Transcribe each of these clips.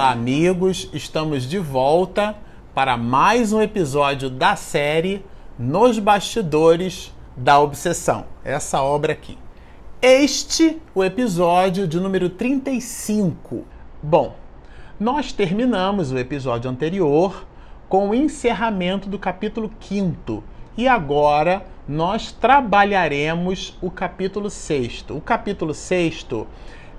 Olá, amigos! Estamos de volta para mais um episódio da série Nos Bastidores da Obsessão. Essa obra aqui. Este o episódio de número 35. Bom, nós terminamos o episódio anterior com o encerramento do capítulo 5 e agora nós trabalharemos o capítulo 6. O capítulo 6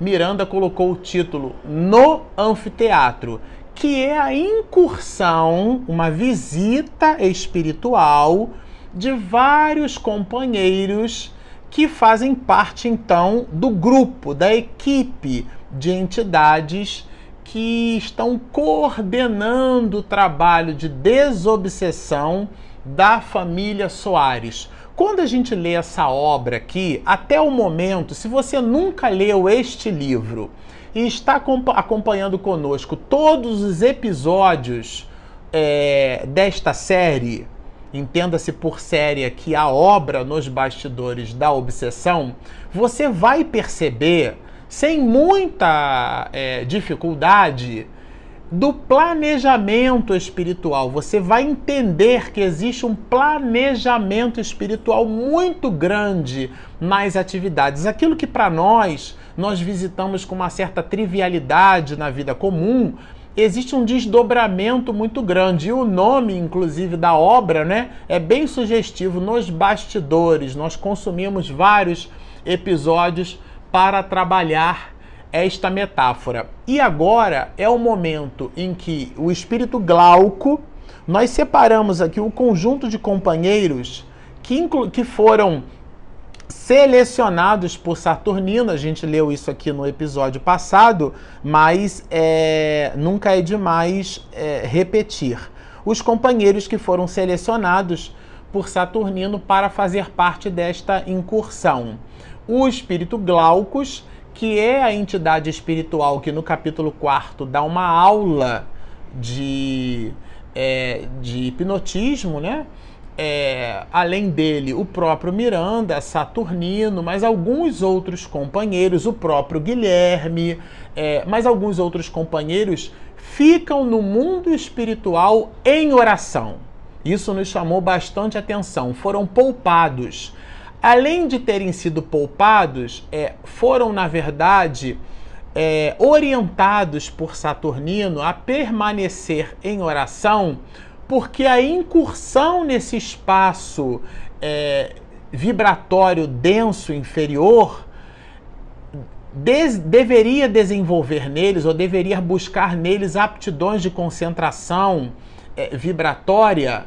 Miranda colocou o título No Anfiteatro, que é a incursão, uma visita espiritual de vários companheiros que fazem parte então do grupo, da equipe de entidades que estão coordenando o trabalho de desobsessão da família Soares. Quando a gente lê essa obra aqui, até o momento, se você nunca leu este livro e está acompanhando conosco todos os episódios é, desta série, entenda-se por série aqui a obra nos bastidores da obsessão, você vai perceber, sem muita é, dificuldade, do planejamento espiritual. Você vai entender que existe um planejamento espiritual muito grande nas atividades. Aquilo que para nós nós visitamos com uma certa trivialidade na vida comum, existe um desdobramento muito grande. E o nome, inclusive, da obra, né, é bem sugestivo. Nos bastidores, nós consumimos vários episódios para trabalhar esta metáfora. E agora é o momento em que o espírito Glauco, nós separamos aqui o conjunto de companheiros que, que foram selecionados por Saturnino. A gente leu isso aqui no episódio passado, mas é, nunca é demais é, repetir. Os companheiros que foram selecionados por Saturnino para fazer parte desta incursão. O espírito Glaucus que é a entidade espiritual que no capítulo 4 dá uma aula de, é, de hipnotismo, né? É, além dele, o próprio Miranda, Saturnino, mas alguns outros companheiros, o próprio Guilherme, é, mas alguns outros companheiros ficam no mundo espiritual em oração. Isso nos chamou bastante atenção. Foram poupados além de terem sido poupados, é, foram, na verdade, é, orientados por Saturnino a permanecer em oração, porque a incursão nesse espaço é, vibratório denso inferior des deveria desenvolver neles, ou deveria buscar neles aptidões de concentração é, vibratória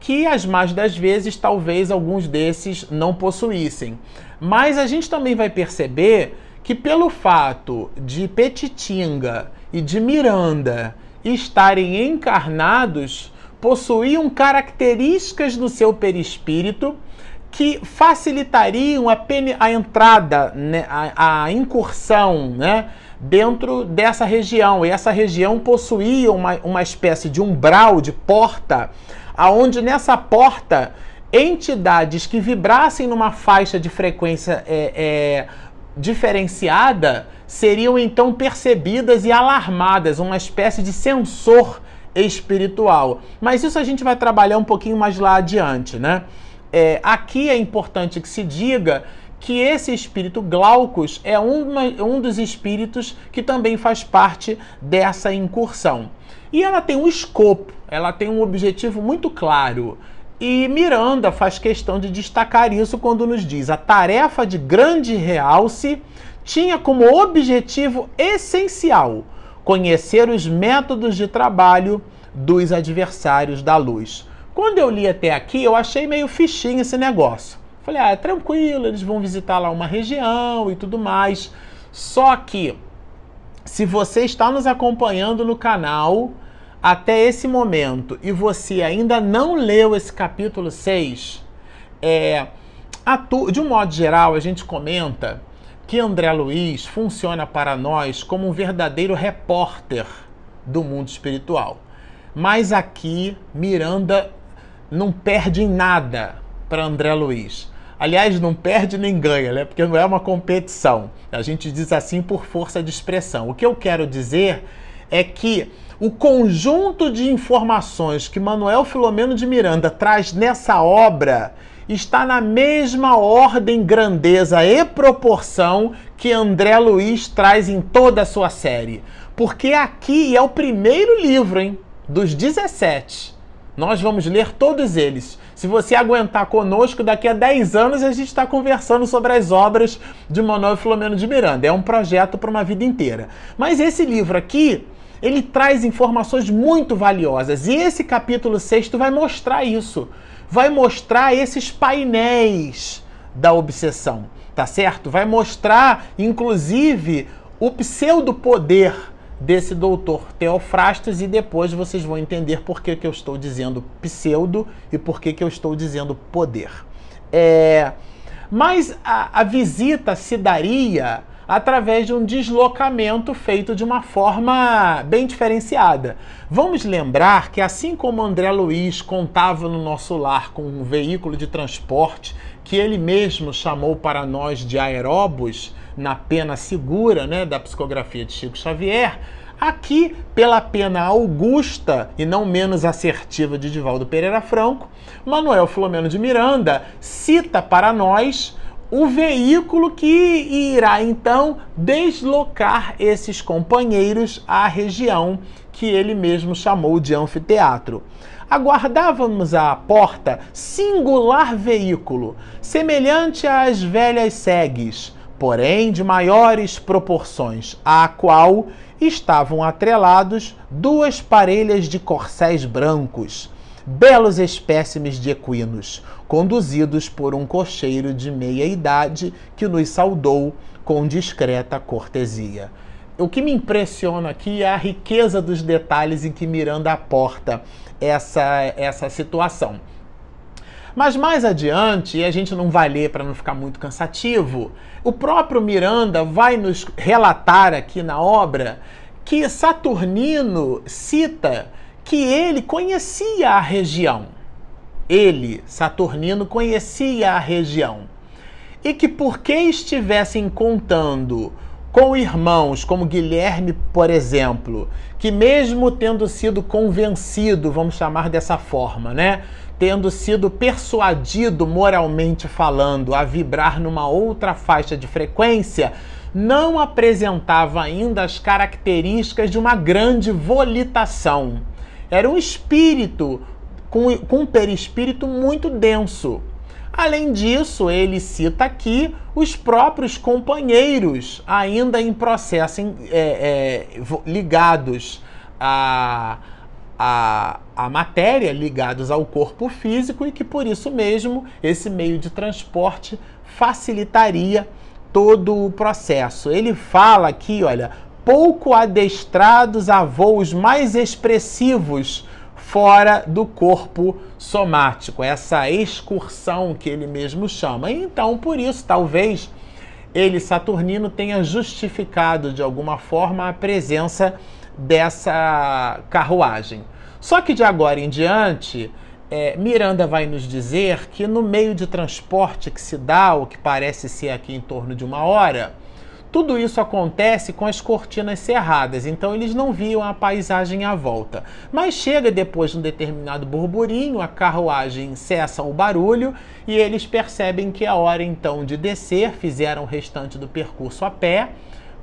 que as mais das vezes talvez alguns desses não possuíssem. Mas a gente também vai perceber que pelo fato de Petitinga e de Miranda estarem encarnados, possuíam características no seu perispírito que facilitariam a, a entrada, né, a, a, incursão né, dentro dessa região. E essa região possuía uma, uma espécie de umbral, de porta, aonde nessa porta entidades que vibrassem numa faixa de frequência é, é, diferenciada seriam então percebidas e alarmadas, uma espécie de sensor espiritual. Mas isso a gente vai trabalhar um pouquinho mais lá adiante, né? É, aqui é importante que se diga que esse espírito Glaucus é uma, um dos espíritos que também faz parte dessa incursão. E ela tem um escopo, ela tem um objetivo muito claro. E Miranda faz questão de destacar isso quando nos diz: a tarefa de grande realce tinha como objetivo essencial conhecer os métodos de trabalho dos adversários da luz. Quando eu li até aqui, eu achei meio fichinho esse negócio. Falei, ah, é tranquilo, eles vão visitar lá uma região e tudo mais. Só que, se você está nos acompanhando no canal, até esse momento e você ainda não leu esse capítulo 6, é, de um modo geral, a gente comenta que André Luiz funciona para nós como um verdadeiro repórter do mundo espiritual. Mas aqui, Miranda não perde nada para André Luiz. Aliás, não perde nem ganha, né? Porque não é uma competição. A gente diz assim por força de expressão. O que eu quero dizer é que o conjunto de informações que Manuel Filomeno de Miranda traz nessa obra está na mesma ordem, grandeza e proporção que André Luiz traz em toda a sua série. Porque aqui é o primeiro livro, hein, dos 17. Nós vamos ler todos eles. Se você aguentar conosco, daqui a 10 anos a gente está conversando sobre as obras de Manuel Filomeno de Miranda. É um projeto para uma vida inteira. Mas esse livro aqui, ele traz informações muito valiosas. E esse capítulo 6 vai mostrar isso. Vai mostrar esses painéis da obsessão, tá certo? Vai mostrar, inclusive, o pseudo-poder desse doutor Teofrastos e depois vocês vão entender por que, que eu estou dizendo pseudo e por que, que eu estou dizendo poder. É, mas a, a visita se daria através de um deslocamento feito de uma forma bem diferenciada. Vamos lembrar que, assim como André Luiz contava no nosso lar com um veículo de transporte que ele mesmo chamou para nós de aeróbus, na pena segura né, da psicografia de Chico Xavier, aqui pela pena augusta e não menos assertiva de Divaldo Pereira Franco, Manuel Filomeno de Miranda cita para nós o veículo que irá então deslocar esses companheiros à região que ele mesmo chamou de anfiteatro. Aguardávamos à porta singular veículo, semelhante às velhas segues, porém de maiores proporções, à qual estavam atrelados duas parelhas de corcéis brancos, belos espécimes de equinos, conduzidos por um cocheiro de meia idade que nos saudou com discreta cortesia. O que me impressiona aqui é a riqueza dos detalhes em que Miranda aporta essa, essa situação. Mas mais adiante, e a gente não vai ler para não ficar muito cansativo, o próprio Miranda vai nos relatar aqui na obra que Saturnino cita que ele conhecia a região. Ele, Saturnino, conhecia a região. E que porque estivessem contando com irmãos como Guilherme, por exemplo, que mesmo tendo sido convencido, vamos chamar dessa forma, né, tendo sido persuadido moralmente falando a vibrar numa outra faixa de frequência, não apresentava ainda as características de uma grande volitação. Era um espírito com, com um perispírito muito denso. Além disso, ele cita aqui os próprios companheiros, ainda em processo é, é, ligados a a, a matéria ligados ao corpo físico e que por isso mesmo esse meio de transporte facilitaria todo o processo. Ele fala aqui, olha, pouco adestrados a voos mais expressivos fora do corpo somático, essa excursão que ele mesmo chama. Então, por isso, talvez ele, Saturnino, tenha justificado de alguma forma a presença dessa carruagem. Só que de agora em diante, é, Miranda vai nos dizer que no meio de transporte que se dá, o que parece ser aqui em torno de uma hora, tudo isso acontece com as cortinas cerradas, então eles não viam a paisagem à volta. Mas chega depois de um determinado burburinho, a carruagem cessa o barulho e eles percebem que é hora então de descer, fizeram o restante do percurso a pé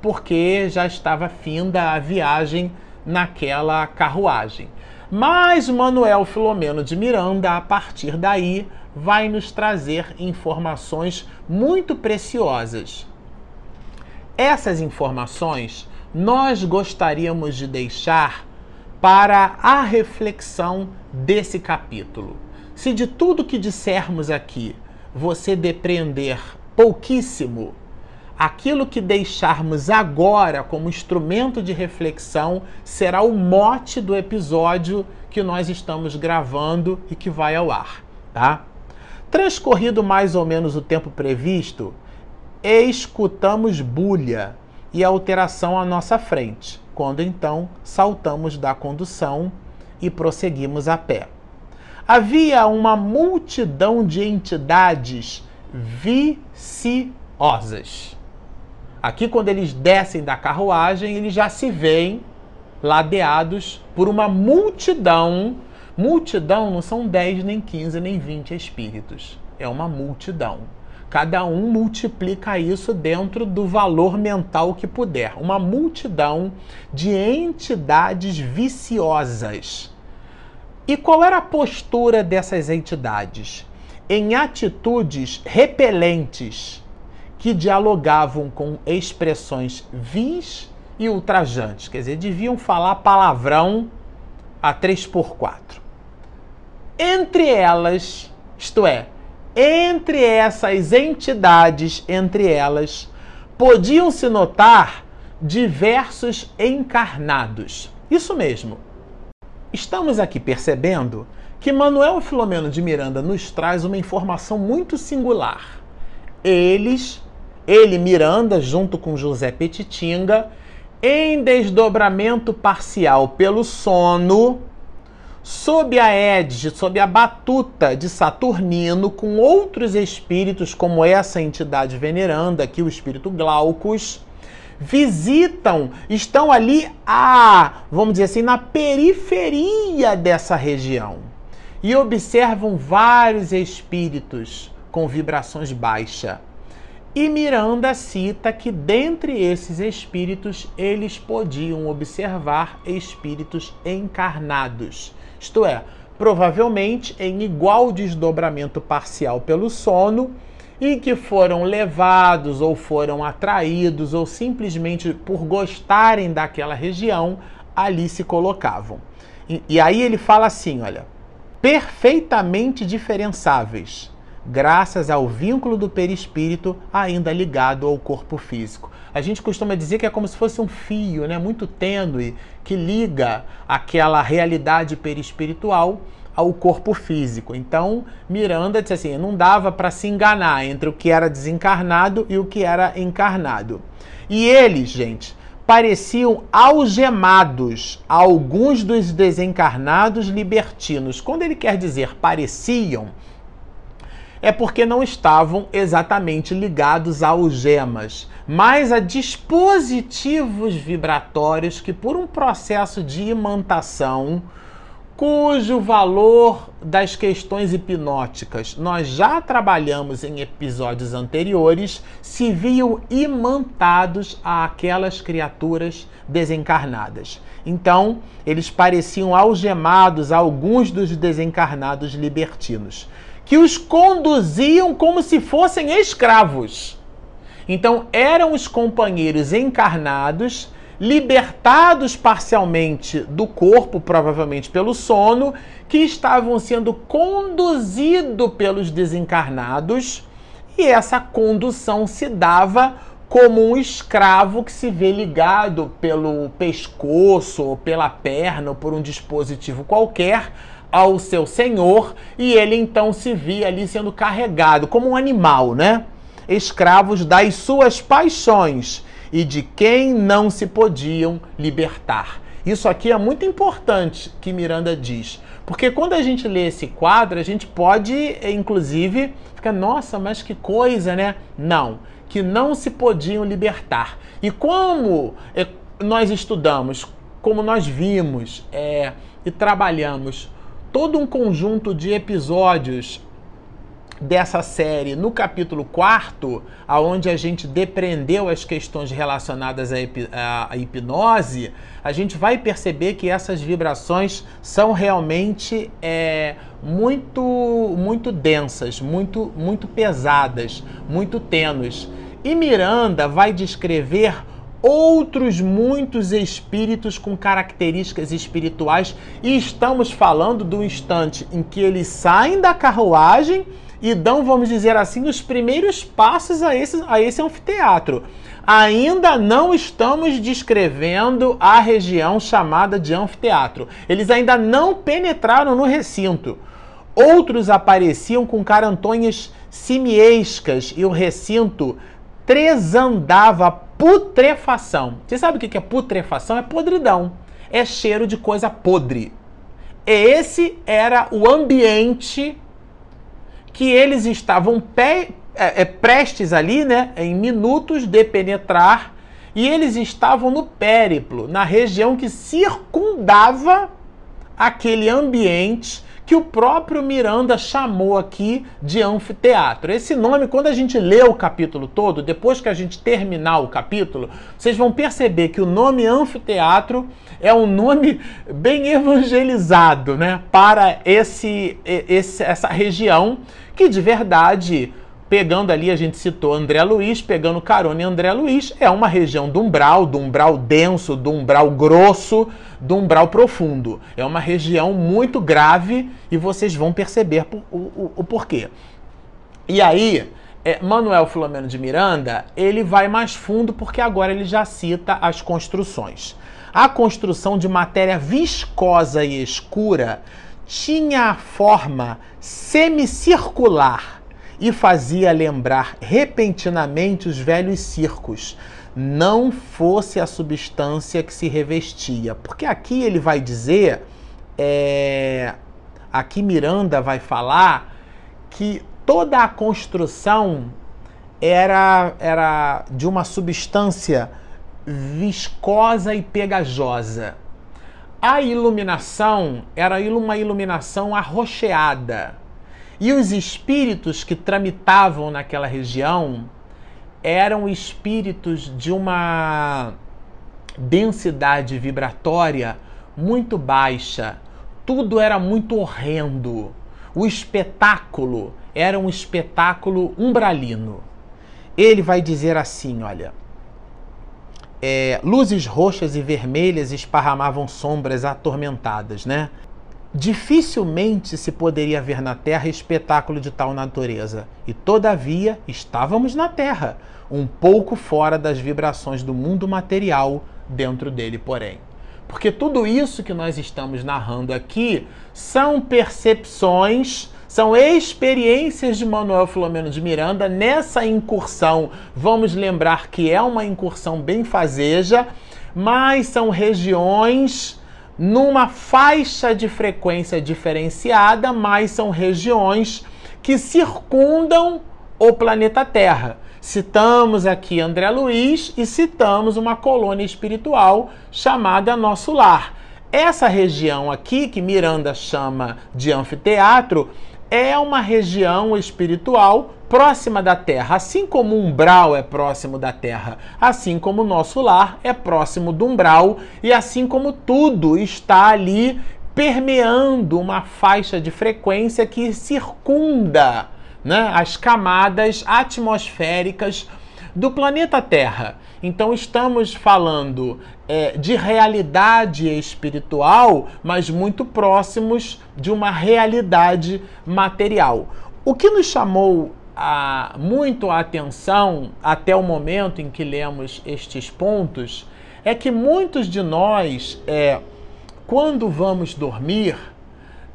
porque já estava finda a viagem naquela carruagem. Mas Manuel Filomeno de Miranda, a partir daí, vai nos trazer informações muito preciosas. Essas informações nós gostaríamos de deixar para a reflexão desse capítulo. Se de tudo que dissermos aqui você depreender pouquíssimo, aquilo que deixarmos agora como instrumento de reflexão será o mote do episódio que nós estamos gravando e que vai ao ar, tá? Transcorrido mais ou menos o tempo previsto, escutamos bulha e alteração à nossa frente, quando então saltamos da condução e prosseguimos a pé. Havia uma multidão de entidades viciosas Aqui, quando eles descem da carruagem, eles já se veem ladeados por uma multidão. Multidão não são 10, nem 15, nem 20 espíritos. É uma multidão. Cada um multiplica isso dentro do valor mental que puder. Uma multidão de entidades viciosas. E qual era a postura dessas entidades? Em atitudes repelentes que dialogavam com expressões vis e ultrajantes. Quer dizer, deviam falar palavrão a 3x4. Entre elas, isto é, entre essas entidades, entre elas, podiam-se notar diversos encarnados. Isso mesmo. Estamos aqui percebendo que Manuel Filomeno de Miranda nos traz uma informação muito singular. Eles ele, Miranda, junto com José Petitinga, em desdobramento parcial pelo sono, sob a égide, sob a batuta de Saturnino, com outros espíritos, como essa entidade veneranda aqui, o espírito Glaucus, visitam, estão ali a, vamos dizer assim, na periferia dessa região e observam vários espíritos com vibrações baixas e Miranda cita que dentre esses espíritos eles podiam observar espíritos encarnados, isto é, provavelmente em igual desdobramento parcial pelo sono e que foram levados ou foram atraídos ou simplesmente por gostarem daquela região ali se colocavam. E, e aí ele fala assim, olha, perfeitamente diferenciáveis graças ao vínculo do perispírito ainda ligado ao corpo físico. A gente costuma dizer que é como se fosse um fio, né, muito tênue, que liga aquela realidade perispiritual ao corpo físico. Então, Miranda disse assim: não dava para se enganar entre o que era desencarnado e o que era encarnado. E eles, gente, pareciam algemados alguns dos desencarnados libertinos. Quando ele quer dizer pareciam, é porque não estavam exatamente ligados a algemas, mas a dispositivos vibratórios que, por um processo de imantação, cujo valor das questões hipnóticas nós já trabalhamos em episódios anteriores, se viam imantados àquelas criaturas desencarnadas. Então, eles pareciam algemados a alguns dos desencarnados libertinos que os conduziam como se fossem escravos. Então, eram os companheiros encarnados, libertados parcialmente do corpo, provavelmente pelo sono, que estavam sendo conduzidos pelos desencarnados, e essa condução se dava como um escravo que se vê ligado pelo pescoço ou pela perna ou por um dispositivo qualquer ao seu senhor e ele então se via ali sendo carregado como um animal, né? Escravos das suas paixões e de quem não se podiam libertar. Isso aqui é muito importante que Miranda diz, porque quando a gente lê esse quadro, a gente pode, inclusive, ficar, nossa, mas que coisa, né? Não, que não se podiam libertar. E como é, nós estudamos, como nós vimos é, e trabalhamos todo um conjunto de episódios dessa série no capítulo 4, aonde a gente depreendeu as questões relacionadas à, hipnose, a gente vai perceber que essas vibrações são realmente é, muito, muito densas, muito, muito pesadas, muito tênues. E Miranda vai descrever outros muitos espíritos com características espirituais, e estamos falando do instante em que eles saem da carruagem e dão, vamos dizer assim, os primeiros passos a esse, a esse anfiteatro. Ainda não estamos descrevendo a região chamada de anfiteatro. Eles ainda não penetraram no recinto. Outros apareciam com carantonhas simiescas e o recinto tresandava putrefação. Você sabe o que é putrefação? É podridão. É cheiro de coisa podre. Esse era o ambiente que eles estavam pé, é, é, prestes ali, né, em minutos de penetrar. E eles estavam no périplo, na região que circundava aquele ambiente que o próprio Miranda chamou aqui de anfiteatro. Esse nome, quando a gente lê o capítulo todo, depois que a gente terminar o capítulo, vocês vão perceber que o nome anfiteatro é um nome bem evangelizado, né, para esse, esse essa região que de verdade pegando ali, a gente citou André Luiz, pegando carona em André Luiz, é uma região do umbral, do umbral denso, do umbral grosso, do umbral profundo. É uma região muito grave e vocês vão perceber o, o, o porquê. E aí, é, Manuel Filomeno de Miranda, ele vai mais fundo porque agora ele já cita as construções. A construção de matéria viscosa e escura tinha a forma semicircular e fazia lembrar repentinamente os velhos circos, não fosse a substância que se revestia. Porque aqui ele vai dizer, é, aqui Miranda vai falar que toda a construção era, era de uma substância viscosa e pegajosa. A iluminação era uma iluminação arroxeada e os espíritos que tramitavam naquela região eram espíritos de uma densidade vibratória muito baixa. Tudo era muito horrendo. O espetáculo era um espetáculo umbralino. Ele vai dizer assim: olha. É, luzes roxas e vermelhas esparramavam sombras atormentadas, né? Dificilmente se poderia ver na Terra espetáculo de tal natureza, e todavia estávamos na Terra, um pouco fora das vibrações do mundo material, dentro dele, porém. Porque tudo isso que nós estamos narrando aqui são percepções, são experiências de Manuel Filomeno de Miranda nessa incursão. Vamos lembrar que é uma incursão bem fazeja, mas são regiões numa faixa de frequência diferenciada, mas são regiões que circundam o planeta Terra. Citamos aqui André Luiz e citamos uma colônia espiritual chamada Nosso Lar. Essa região aqui, que Miranda chama de anfiteatro, é uma região espiritual próxima da Terra. Assim como o umbral é próximo da Terra, assim como o nosso lar é próximo do umbral, e assim como tudo está ali permeando uma faixa de frequência que circunda né, as camadas atmosféricas do planeta Terra. Então estamos falando é, de realidade espiritual, mas muito próximos de uma realidade material. O que nos chamou a, muito a atenção até o momento em que lemos estes pontos é que muitos de nós, é, quando vamos dormir,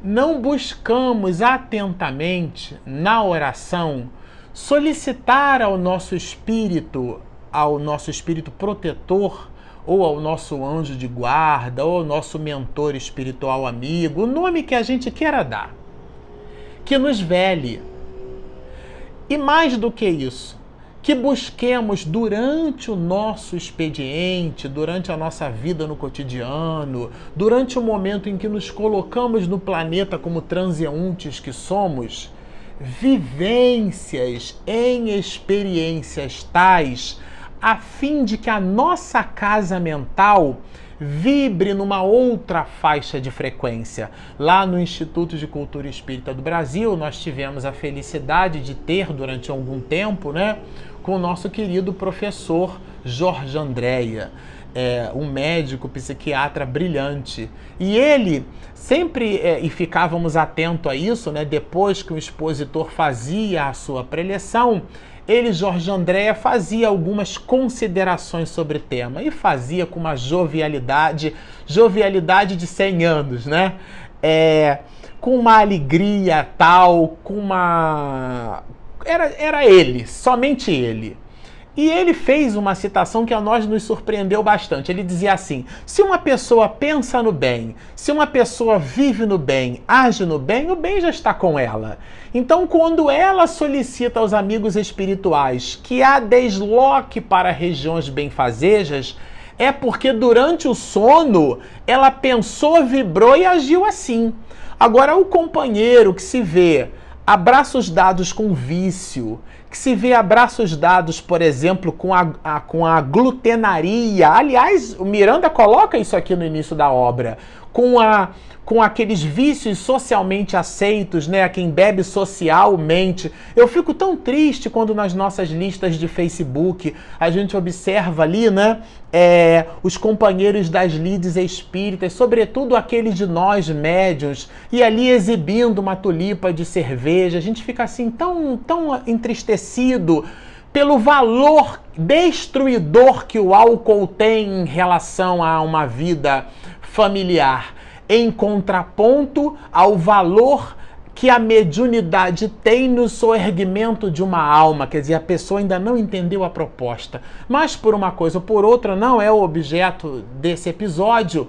não buscamos atentamente na oração solicitar ao nosso espírito, ao nosso espírito protetor, ou ao nosso anjo de guarda, ou ao nosso mentor espiritual amigo, o nome que a gente queira dar, que nos vele. E mais do que isso, que busquemos durante o nosso expediente, durante a nossa vida no cotidiano, durante o momento em que nos colocamos no planeta como transeuntes que somos, vivências em experiências tais, a fim de que a nossa casa mental vibre numa outra faixa de frequência. Lá no Instituto de Cultura Espírita do Brasil, nós tivemos a felicidade de ter durante algum tempo, né, com o nosso querido professor Jorge Andréia. É, um médico psiquiatra brilhante. E ele sempre, é, e ficávamos atentos a isso, né, depois que o expositor fazia a sua preleção, ele, Jorge Andréa, fazia algumas considerações sobre o tema e fazia com uma jovialidade, jovialidade de 100 anos, né? É, com uma alegria tal, com uma. Era, era ele, somente ele. E ele fez uma citação que a nós nos surpreendeu bastante. Ele dizia assim: se uma pessoa pensa no bem, se uma pessoa vive no bem, age no bem, o bem já está com ela. Então, quando ela solicita aos amigos espirituais que a desloque para regiões benfazejas, é porque durante o sono ela pensou, vibrou e agiu assim. Agora, o companheiro que se vê abraços dados com vício, que se vê abraços dados, por exemplo, com a, a, com a glutenaria. Aliás, o Miranda coloca isso aqui no início da obra. Com a com aqueles vícios socialmente aceitos, né? A quem bebe socialmente. Eu fico tão triste quando nas nossas listas de Facebook a gente observa ali, né? É, os companheiros das lides espíritas, sobretudo aqueles de nós médios, e ali exibindo uma tulipa de cerveja. A gente fica assim tão, tão entristecido pelo valor destruidor que o álcool tem em relação a uma vida familiar em contraponto ao valor que a mediunidade tem no soerguimento de uma alma, quer dizer, a pessoa ainda não entendeu a proposta. Mas por uma coisa ou por outra, não é o objeto desse episódio.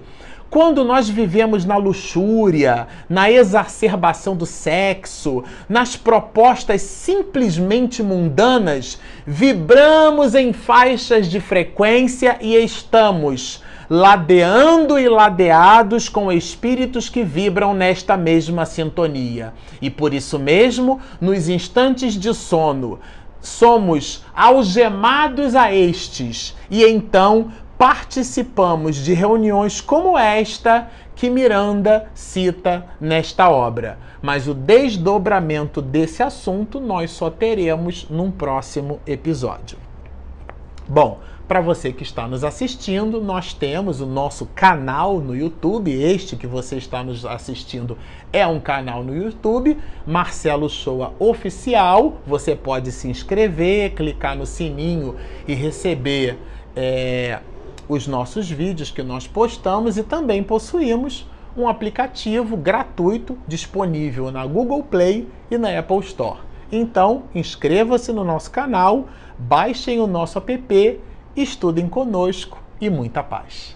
Quando nós vivemos na luxúria, na exacerbação do sexo, nas propostas simplesmente mundanas, vibramos em faixas de frequência e estamos ladeando e ladeados com espíritos que vibram nesta mesma sintonia. E por isso mesmo, nos instantes de sono, somos algemados a estes e então participamos de reuniões como esta que Miranda cita nesta obra. Mas o desdobramento desse assunto nós só teremos num próximo episódio. Bom, para você que está nos assistindo, nós temos o nosso canal no YouTube. Este que você está nos assistindo é um canal no YouTube, Marcelo Shoa Oficial. Você pode se inscrever, clicar no sininho e receber é, os nossos vídeos que nós postamos e também possuímos um aplicativo gratuito disponível na Google Play e na Apple Store. Então, inscreva-se no nosso canal, baixem o nosso app estudem conosco e muita paz.